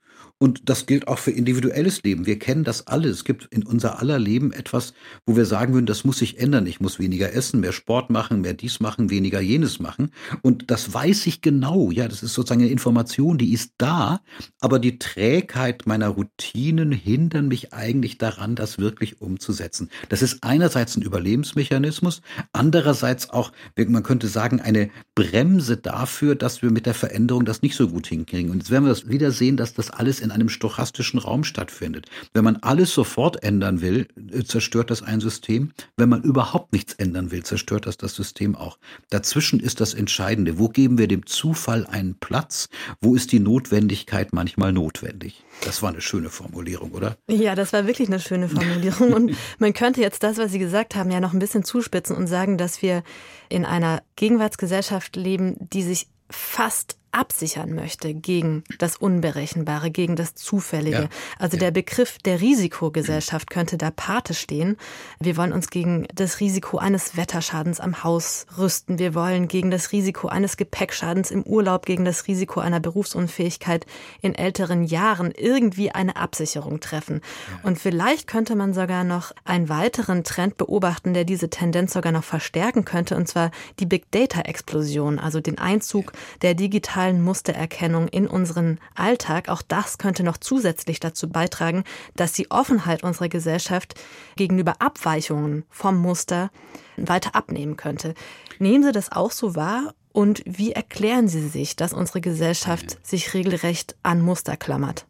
Und das gilt auch für individuelles Leben. Wir kennen das alle. Es gibt in unser aller Leben etwas, wo wir sagen würden, das muss sich ändern. Ich muss weniger essen, mehr Sport machen, mehr dies machen, weniger jenes machen. Und das weiß ich genau. Ja, das ist sozusagen eine Information, die ist da. Aber die Trägheit meiner Routinen hindern mich eigentlich daran, das wirklich umzusetzen. Das ist einerseits ein Überlebensmechanismus, andererseits auch, man könnte sagen, eine Bremse dafür, dass wir mit der Veränderung das nicht so gut hinkriegen. Und jetzt werden wir das wieder sehen, dass das alles in in einem stochastischen Raum stattfindet. Wenn man alles sofort ändern will, äh, zerstört das ein System. Wenn man überhaupt nichts ändern will, zerstört das das System auch. Dazwischen ist das Entscheidende. Wo geben wir dem Zufall einen Platz? Wo ist die Notwendigkeit manchmal notwendig? Das war eine schöne Formulierung, oder? Ja, das war wirklich eine schöne Formulierung. Und man könnte jetzt das, was Sie gesagt haben, ja noch ein bisschen zuspitzen und sagen, dass wir in einer Gegenwartsgesellschaft leben, die sich fast absichern möchte gegen das Unberechenbare, gegen das Zufällige. Ja. Also ja. der Begriff der Risikogesellschaft könnte da Pate stehen. Wir wollen uns gegen das Risiko eines Wetterschadens am Haus rüsten. Wir wollen gegen das Risiko eines Gepäckschadens im Urlaub, gegen das Risiko einer Berufsunfähigkeit in älteren Jahren irgendwie eine Absicherung treffen. Ja. Und vielleicht könnte man sogar noch einen weiteren Trend beobachten, der diese Tendenz sogar noch verstärken könnte, und zwar die Big Data Explosion, also den Einzug der digitalen digitalen Mustererkennung in unseren Alltag, auch das könnte noch zusätzlich dazu beitragen, dass die Offenheit unserer Gesellschaft gegenüber Abweichungen vom Muster weiter abnehmen könnte. Nehmen Sie das auch so wahr und wie erklären Sie sich, dass unsere Gesellschaft sich regelrecht an Muster klammert?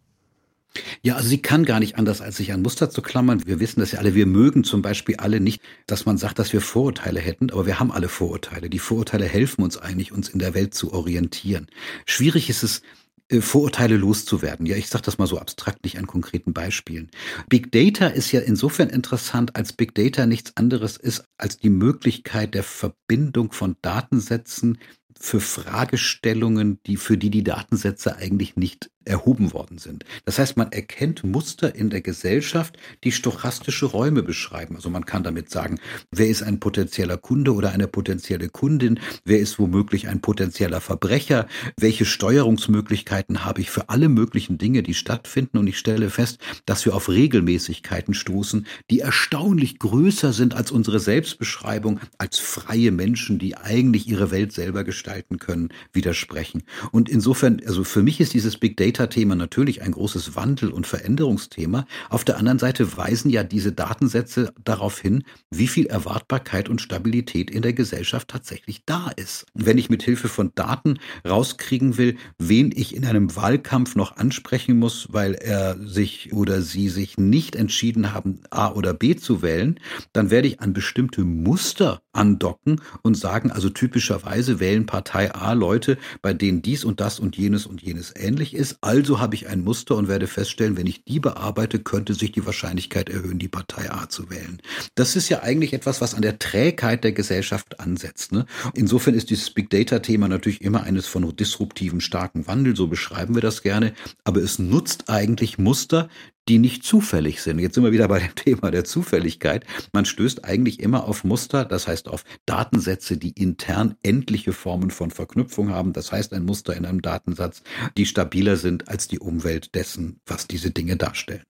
Ja, also sie kann gar nicht anders, als sich an Muster zu klammern. Wir wissen das ja alle. Wir mögen zum Beispiel alle nicht, dass man sagt, dass wir Vorurteile hätten, aber wir haben alle Vorurteile. Die Vorurteile helfen uns eigentlich, uns in der Welt zu orientieren. Schwierig ist es, äh, Vorurteile loszuwerden. Ja, ich sage das mal so abstrakt, nicht an konkreten Beispielen. Big Data ist ja insofern interessant, als Big Data nichts anderes ist als die Möglichkeit der Verbindung von Datensätzen für Fragestellungen, die für die die Datensätze eigentlich nicht erhoben worden sind. Das heißt, man erkennt Muster in der Gesellschaft, die stochastische Räume beschreiben. Also man kann damit sagen, wer ist ein potenzieller Kunde oder eine potenzielle Kundin, wer ist womöglich ein potenzieller Verbrecher, welche Steuerungsmöglichkeiten habe ich für alle möglichen Dinge, die stattfinden. Und ich stelle fest, dass wir auf Regelmäßigkeiten stoßen, die erstaunlich größer sind als unsere Selbstbeschreibung, als freie Menschen, die eigentlich ihre Welt selber gestalten können, widersprechen. Und insofern, also für mich ist dieses Big Data Data-Thema natürlich ein großes Wandel- und Veränderungsthema. Auf der anderen Seite weisen ja diese Datensätze darauf hin, wie viel Erwartbarkeit und Stabilität in der Gesellschaft tatsächlich da ist. Wenn ich mit Hilfe von Daten rauskriegen will, wen ich in einem Wahlkampf noch ansprechen muss, weil er sich oder sie sich nicht entschieden haben, A oder B zu wählen, dann werde ich an bestimmte Muster andocken und sagen, also typischerweise wählen Partei A Leute, bei denen dies und das und jenes und jenes ähnlich ist. Also habe ich ein Muster und werde feststellen, wenn ich die bearbeite, könnte sich die Wahrscheinlichkeit erhöhen, die Partei A zu wählen. Das ist ja eigentlich etwas, was an der Trägheit der Gesellschaft ansetzt. Ne? Insofern ist dieses Big Data-Thema natürlich immer eines von disruptiven, starken Wandel, so beschreiben wir das gerne. Aber es nutzt eigentlich Muster, die nicht zufällig sind. Jetzt sind wir wieder bei dem Thema der Zufälligkeit. Man stößt eigentlich immer auf Muster, das heißt auf Datensätze, die intern endliche Formen von Verknüpfung haben. Das heißt ein Muster in einem Datensatz, die stabiler sind als die Umwelt dessen, was diese Dinge darstellen.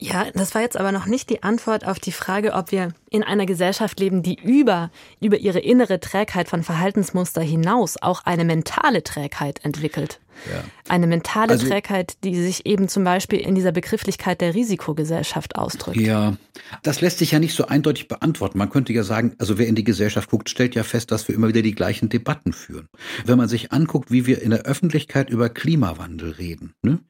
Ja, das war jetzt aber noch nicht die Antwort auf die Frage, ob wir in einer Gesellschaft leben, die über, über ihre innere Trägheit von Verhaltensmuster hinaus auch eine mentale Trägheit entwickelt. Ja. Eine mentale also, Trägheit, die sich eben zum Beispiel in dieser Begrifflichkeit der Risikogesellschaft ausdrückt. Ja, das lässt sich ja nicht so eindeutig beantworten. Man könnte ja sagen, also wer in die Gesellschaft guckt, stellt ja fest, dass wir immer wieder die gleichen Debatten führen. Wenn man sich anguckt, wie wir in der Öffentlichkeit über Klimawandel reden, ne,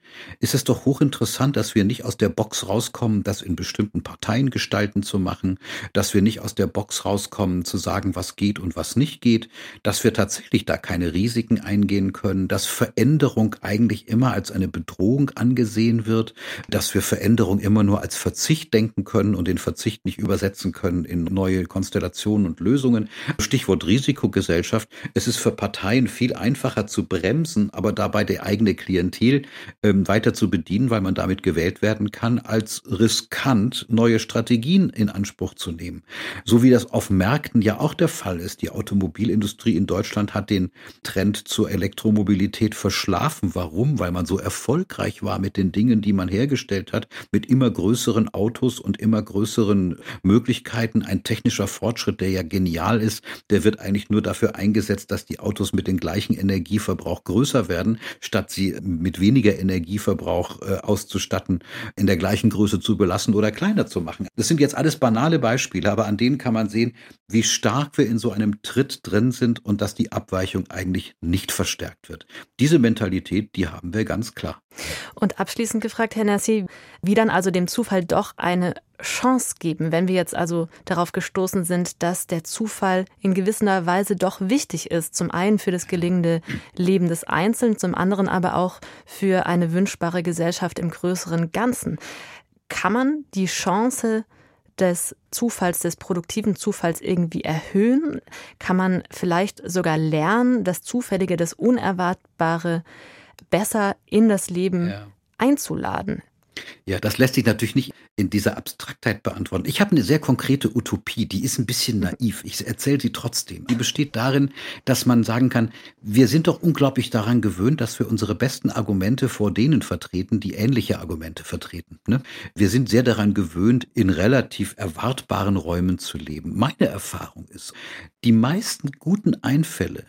ist es doch hochinteressant, dass wir nicht aus der Box rauskommen, das in bestimmten Parteien gestalten zu machen, dass wir nicht aus der Box rauskommen, zu sagen, was geht und was nicht geht, dass wir tatsächlich da keine Risiken eingehen können, dass Veränderungen Veränderung eigentlich immer als eine Bedrohung angesehen wird, dass wir Veränderung immer nur als Verzicht denken können und den Verzicht nicht übersetzen können in neue Konstellationen und Lösungen. Stichwort Risikogesellschaft. Es ist für Parteien viel einfacher zu bremsen, aber dabei der eigene Klientel ähm, weiter zu bedienen, weil man damit gewählt werden kann, als riskant neue Strategien in Anspruch zu nehmen. So wie das auf Märkten ja auch der Fall ist. Die Automobilindustrie in Deutschland hat den Trend zur Elektromobilität verschlagen verschlafen. Warum? Weil man so erfolgreich war mit den Dingen, die man hergestellt hat, mit immer größeren Autos und immer größeren Möglichkeiten. Ein technischer Fortschritt, der ja genial ist, der wird eigentlich nur dafür eingesetzt, dass die Autos mit dem gleichen Energieverbrauch größer werden, statt sie mit weniger Energieverbrauch äh, auszustatten, in der gleichen Größe zu belassen oder kleiner zu machen. Das sind jetzt alles banale Beispiele, aber an denen kann man sehen, wie stark wir in so einem Tritt drin sind und dass die Abweichung eigentlich nicht verstärkt wird. Diese Mentalität, die haben wir ganz klar. Und abschließend gefragt, Herr Nassi, wie dann also dem Zufall doch eine Chance geben, wenn wir jetzt also darauf gestoßen sind, dass der Zufall in gewisser Weise doch wichtig ist. Zum einen für das gelingende Leben des Einzelnen, zum anderen aber auch für eine wünschbare Gesellschaft im größeren Ganzen. Kann man die Chance des Zufalls, des produktiven Zufalls irgendwie erhöhen? Kann man vielleicht sogar lernen, das Zufällige, das Unerwartbare besser in das Leben ja. einzuladen? Ja, das lässt sich natürlich nicht in dieser Abstraktheit beantworten. Ich habe eine sehr konkrete Utopie, die ist ein bisschen naiv. Ich erzähle sie trotzdem. Die besteht darin, dass man sagen kann, wir sind doch unglaublich daran gewöhnt, dass wir unsere besten Argumente vor denen vertreten, die ähnliche Argumente vertreten. Ne? Wir sind sehr daran gewöhnt, in relativ erwartbaren Räumen zu leben. Meine Erfahrung ist, die meisten guten Einfälle,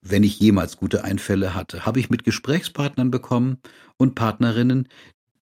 wenn ich jemals gute Einfälle hatte, habe ich mit Gesprächspartnern bekommen und Partnerinnen,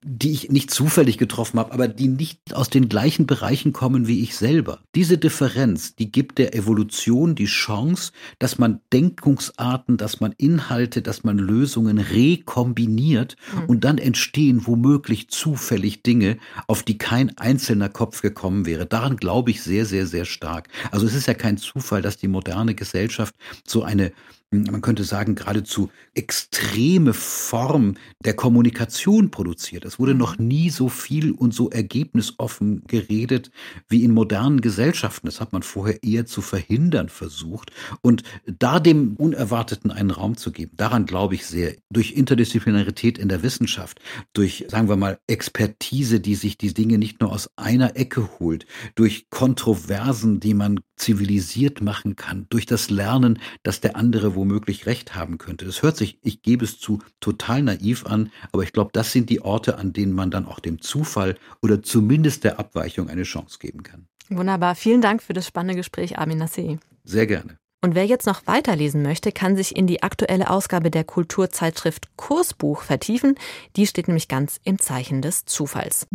die ich nicht zufällig getroffen habe, aber die nicht aus den gleichen Bereichen kommen wie ich selber. Diese Differenz, die gibt der Evolution die Chance, dass man Denkungsarten, dass man Inhalte, dass man Lösungen rekombiniert mhm. und dann entstehen womöglich zufällig Dinge, auf die kein einzelner Kopf gekommen wäre. Daran glaube ich sehr, sehr, sehr stark. Also es ist ja kein Zufall, dass die moderne Gesellschaft so eine man könnte sagen, geradezu extreme Form der Kommunikation produziert. Es wurde noch nie so viel und so ergebnisoffen geredet wie in modernen Gesellschaften. Das hat man vorher eher zu verhindern versucht. Und da dem Unerwarteten einen Raum zu geben, daran glaube ich sehr. Durch Interdisziplinarität in der Wissenschaft, durch, sagen wir mal, Expertise, die sich die Dinge nicht nur aus einer Ecke holt, durch Kontroversen, die man zivilisiert machen kann, durch das Lernen, dass der andere womöglich recht haben könnte. Das hört sich, ich gebe es zu, total naiv an, aber ich glaube, das sind die Orte, an denen man dann auch dem Zufall oder zumindest der Abweichung eine Chance geben kann. Wunderbar. Vielen Dank für das spannende Gespräch, Armin Nassei. Sehr gerne. Und wer jetzt noch weiterlesen möchte, kann sich in die aktuelle Ausgabe der Kulturzeitschrift Kursbuch vertiefen. Die steht nämlich ganz im Zeichen des Zufalls.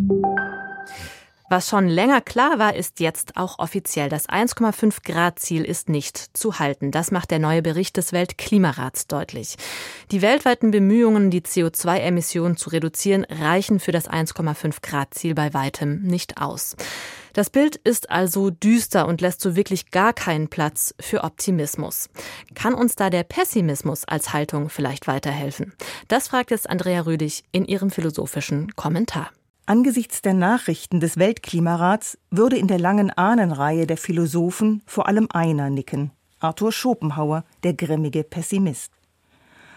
Was schon länger klar war, ist jetzt auch offiziell. Das 1,5 Grad Ziel ist nicht zu halten. Das macht der neue Bericht des Weltklimarats deutlich. Die weltweiten Bemühungen, die CO2-Emissionen zu reduzieren, reichen für das 1,5 Grad Ziel bei weitem nicht aus. Das Bild ist also düster und lässt so wirklich gar keinen Platz für Optimismus. Kann uns da der Pessimismus als Haltung vielleicht weiterhelfen? Das fragt jetzt Andrea Rüdig in ihrem philosophischen Kommentar. Angesichts der Nachrichten des Weltklimarats würde in der langen Ahnenreihe der Philosophen vor allem einer nicken, Arthur Schopenhauer, der grimmige Pessimist.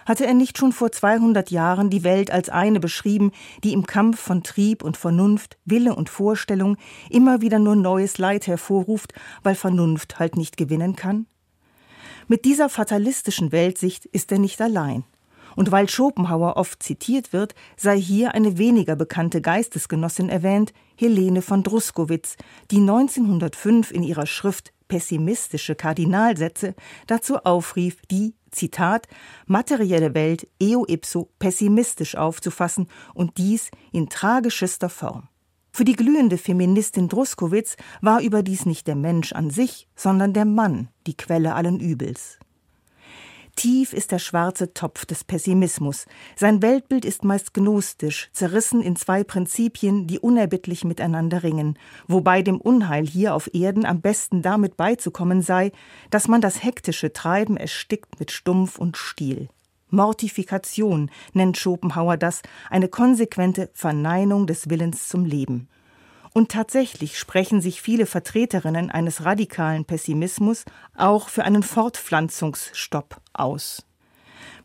Hatte er nicht schon vor 200 Jahren die Welt als eine beschrieben, die im Kampf von Trieb und Vernunft, Wille und Vorstellung immer wieder nur neues Leid hervorruft, weil Vernunft halt nicht gewinnen kann? Mit dieser fatalistischen Weltsicht ist er nicht allein. Und weil Schopenhauer oft zitiert wird, sei hier eine weniger bekannte Geistesgenossin erwähnt, Helene von Druskowitz, die 1905 in ihrer Schrift Pessimistische Kardinalsätze dazu aufrief, die, Zitat, materielle Welt eo ipso pessimistisch aufzufassen und dies in tragischester Form. Für die glühende Feministin Druskowitz war überdies nicht der Mensch an sich, sondern der Mann die Quelle allen Übels. Tief ist der schwarze Topf des Pessimismus. Sein Weltbild ist meist gnostisch, zerrissen in zwei Prinzipien, die unerbittlich miteinander ringen, wobei dem Unheil hier auf Erden am besten damit beizukommen sei, dass man das hektische Treiben erstickt mit Stumpf und Stiel. Mortifikation nennt Schopenhauer das, eine konsequente Verneinung des Willens zum Leben. Und tatsächlich sprechen sich viele Vertreterinnen eines radikalen Pessimismus auch für einen Fortpflanzungsstopp aus.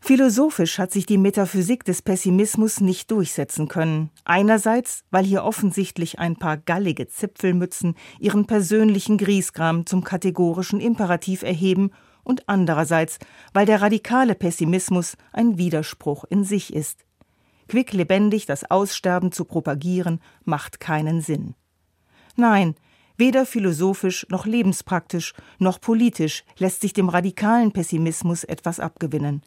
Philosophisch hat sich die Metaphysik des Pessimismus nicht durchsetzen können. Einerseits, weil hier offensichtlich ein paar gallige Zipfelmützen ihren persönlichen Griesgram zum kategorischen Imperativ erheben und andererseits, weil der radikale Pessimismus ein Widerspruch in sich ist. Quicklebendig das Aussterben zu propagieren, macht keinen Sinn. Nein, weder philosophisch noch lebenspraktisch noch politisch lässt sich dem radikalen Pessimismus etwas abgewinnen.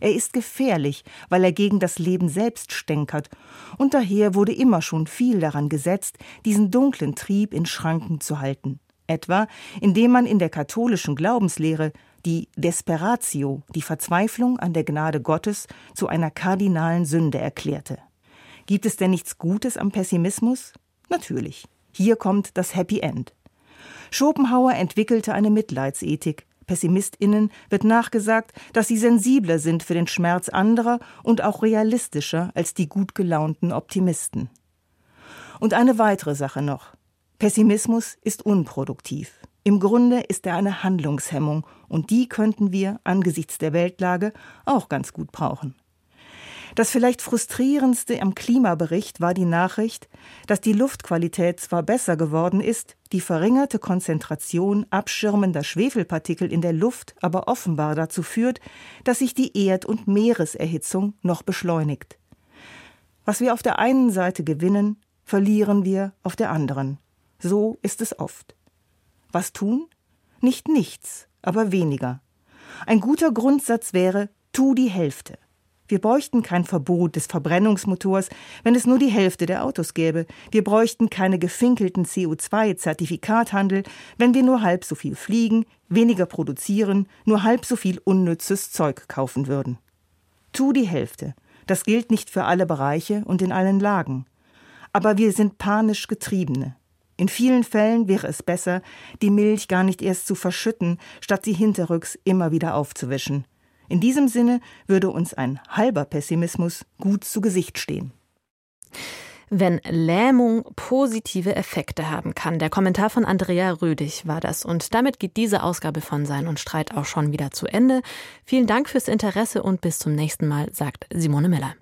Er ist gefährlich, weil er gegen das Leben selbst stänkert, und daher wurde immer schon viel daran gesetzt, diesen dunklen Trieb in Schranken zu halten. Etwa, indem man in der katholischen Glaubenslehre die Desperatio, die Verzweiflung an der Gnade Gottes, zu einer kardinalen Sünde erklärte. Gibt es denn nichts Gutes am Pessimismus? Natürlich. Hier kommt das Happy End. Schopenhauer entwickelte eine Mitleidsethik. PessimistInnen wird nachgesagt, dass sie sensibler sind für den Schmerz anderer und auch realistischer als die gut gelaunten Optimisten. Und eine weitere Sache noch. Pessimismus ist unproduktiv. Im Grunde ist er eine Handlungshemmung und die könnten wir angesichts der Weltlage auch ganz gut brauchen. Das vielleicht frustrierendste am Klimabericht war die Nachricht, dass die Luftqualität zwar besser geworden ist, die verringerte Konzentration abschirmender Schwefelpartikel in der Luft aber offenbar dazu führt, dass sich die Erd- und Meereserhitzung noch beschleunigt. Was wir auf der einen Seite gewinnen, verlieren wir auf der anderen. So ist es oft. Was tun? Nicht nichts, aber weniger. Ein guter Grundsatz wäre, tu die Hälfte. Wir bräuchten kein Verbot des Verbrennungsmotors, wenn es nur die Hälfte der Autos gäbe. Wir bräuchten keine gefinkelten CO2-Zertifikathandel, wenn wir nur halb so viel fliegen, weniger produzieren, nur halb so viel unnützes Zeug kaufen würden. Tu die Hälfte. Das gilt nicht für alle Bereiche und in allen Lagen. Aber wir sind panisch Getriebene. In vielen Fällen wäre es besser, die Milch gar nicht erst zu verschütten, statt sie hinterrücks immer wieder aufzuwischen. In diesem Sinne würde uns ein halber Pessimismus gut zu Gesicht stehen. Wenn Lähmung positive Effekte haben kann. Der Kommentar von Andrea Rödig war das. Und damit geht diese Ausgabe von Sein und Streit auch schon wieder zu Ende. Vielen Dank fürs Interesse und bis zum nächsten Mal, sagt Simone Miller.